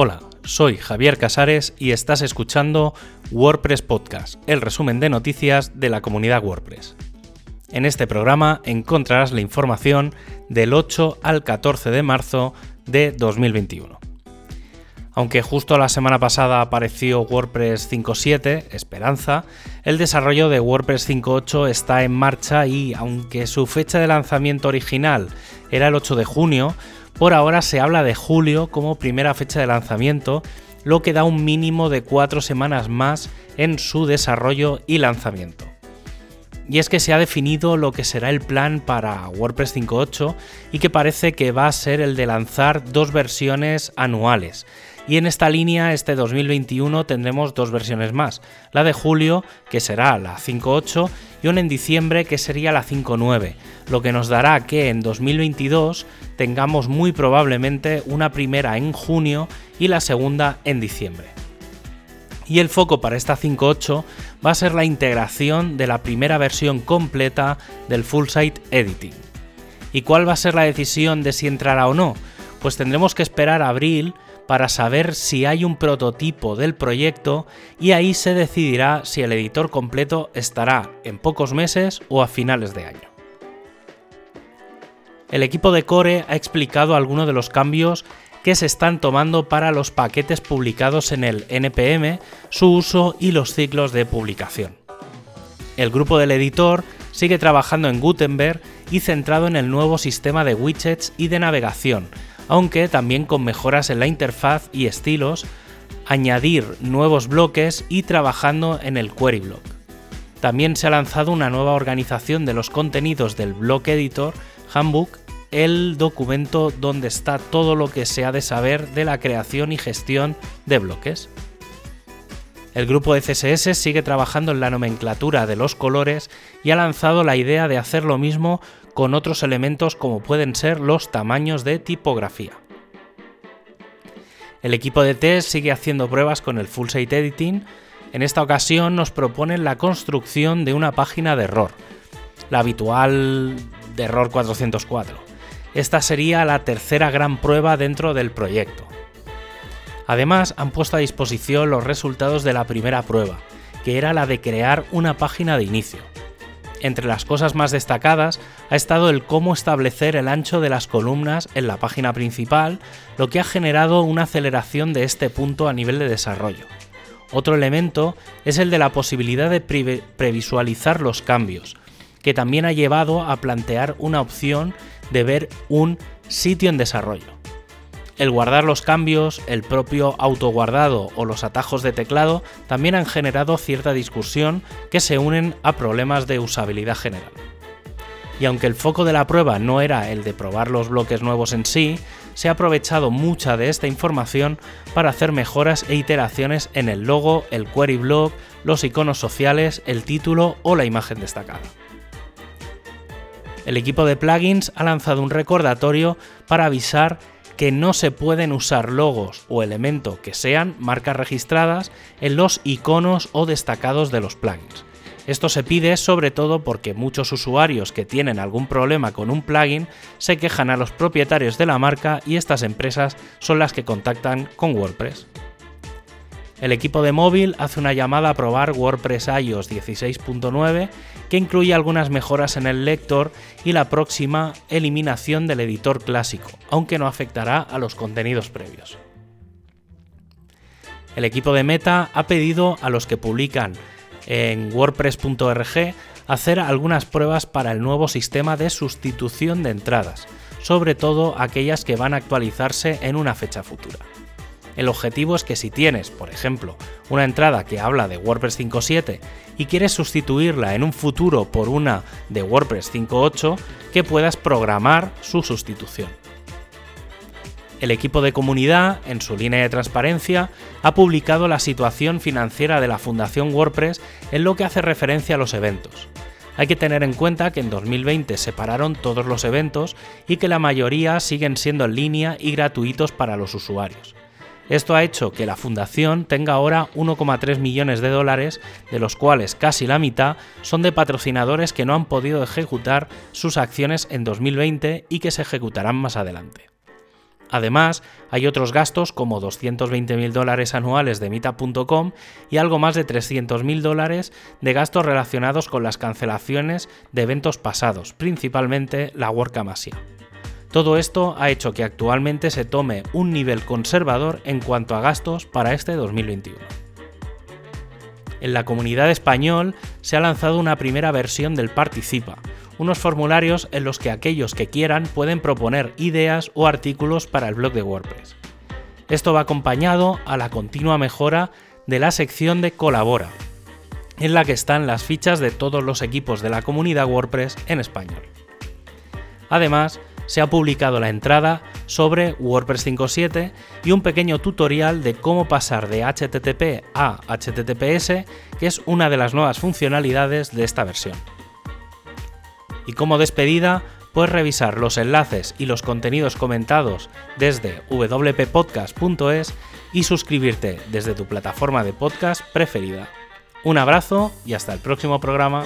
Hola, soy Javier Casares y estás escuchando WordPress Podcast, el resumen de noticias de la comunidad WordPress. En este programa encontrarás la información del 8 al 14 de marzo de 2021. Aunque justo la semana pasada apareció WordPress 5.7, Esperanza, el desarrollo de WordPress 5.8 está en marcha y aunque su fecha de lanzamiento original era el 8 de junio, por ahora se habla de julio como primera fecha de lanzamiento, lo que da un mínimo de cuatro semanas más en su desarrollo y lanzamiento. Y es que se ha definido lo que será el plan para WordPress 5.8 y que parece que va a ser el de lanzar dos versiones anuales, y en esta línea, este 2021, tendremos dos versiones más. La de julio, que será la 5.8, y una en diciembre, que sería la 5.9, lo que nos dará que en 2022 tengamos muy probablemente una primera en junio y la segunda en diciembre. Y el foco para esta 5.8 va a ser la integración de la primera versión completa del Full Site Editing. ¿Y cuál va a ser la decisión de si entrará o no? Pues tendremos que esperar a abril para saber si hay un prototipo del proyecto y ahí se decidirá si el editor completo estará en pocos meses o a finales de año. El equipo de Core ha explicado algunos de los cambios que se están tomando para los paquetes publicados en el NPM, su uso y los ciclos de publicación. El grupo del editor sigue trabajando en Gutenberg y centrado en el nuevo sistema de widgets y de navegación, aunque también con mejoras en la interfaz y estilos, añadir nuevos bloques y trabajando en el query block. También se ha lanzado una nueva organización de los contenidos del Block Editor Handbook, el documento donde está todo lo que se ha de saber de la creación y gestión de bloques. El grupo de CSS sigue trabajando en la nomenclatura de los colores y ha lanzado la idea de hacer lo mismo con otros elementos como pueden ser los tamaños de tipografía. El equipo de test sigue haciendo pruebas con el Full Site Editing. En esta ocasión nos proponen la construcción de una página de error, la habitual de error 404. Esta sería la tercera gran prueba dentro del proyecto. Además, han puesto a disposición los resultados de la primera prueba, que era la de crear una página de inicio. Entre las cosas más destacadas ha estado el cómo establecer el ancho de las columnas en la página principal, lo que ha generado una aceleración de este punto a nivel de desarrollo. Otro elemento es el de la posibilidad de previsualizar los cambios, que también ha llevado a plantear una opción de ver un sitio en desarrollo. El guardar los cambios, el propio autoguardado o los atajos de teclado también han generado cierta discusión que se unen a problemas de usabilidad general. Y aunque el foco de la prueba no era el de probar los bloques nuevos en sí, se ha aprovechado mucha de esta información para hacer mejoras e iteraciones en el logo, el query block, los iconos sociales, el título o la imagen destacada. El equipo de plugins ha lanzado un recordatorio para avisar que no se pueden usar logos o elementos que sean marcas registradas en los iconos o destacados de los plugins. Esto se pide sobre todo porque muchos usuarios que tienen algún problema con un plugin se quejan a los propietarios de la marca y estas empresas son las que contactan con WordPress. El equipo de móvil hace una llamada a probar WordPress iOS 16.9 que incluye algunas mejoras en el lector y la próxima eliminación del editor clásico, aunque no afectará a los contenidos previos. El equipo de Meta ha pedido a los que publican en wordpress.org hacer algunas pruebas para el nuevo sistema de sustitución de entradas, sobre todo aquellas que van a actualizarse en una fecha futura. El objetivo es que si tienes, por ejemplo, una entrada que habla de WordPress 5.7 y quieres sustituirla en un futuro por una de WordPress 5.8, que puedas programar su sustitución. El equipo de comunidad, en su línea de transparencia, ha publicado la situación financiera de la Fundación WordPress en lo que hace referencia a los eventos. Hay que tener en cuenta que en 2020 se pararon todos los eventos y que la mayoría siguen siendo en línea y gratuitos para los usuarios. Esto ha hecho que la fundación tenga ahora 1,3 millones de dólares, de los cuales casi la mitad son de patrocinadores que no han podido ejecutar sus acciones en 2020 y que se ejecutarán más adelante. Además, hay otros gastos como 220.000 dólares anuales de Mita.com y algo más de 300.000 dólares de gastos relacionados con las cancelaciones de eventos pasados, principalmente la WordCamp Todo esto ha hecho que actualmente se tome un nivel conservador en cuanto a gastos para este 2021. En la comunidad español se ha lanzado una primera versión del Participa, unos formularios en los que aquellos que quieran pueden proponer ideas o artículos para el blog de WordPress. Esto va acompañado a la continua mejora de la sección de Colabora, en la que están las fichas de todos los equipos de la comunidad WordPress en español. Además, se ha publicado la entrada sobre WordPress 5.7 y un pequeño tutorial de cómo pasar de HTTP a HTTPS, que es una de las nuevas funcionalidades de esta versión. Y como despedida, puedes revisar los enlaces y los contenidos comentados desde wppodcast.es y suscribirte desde tu plataforma de podcast preferida. Un abrazo y hasta el próximo programa.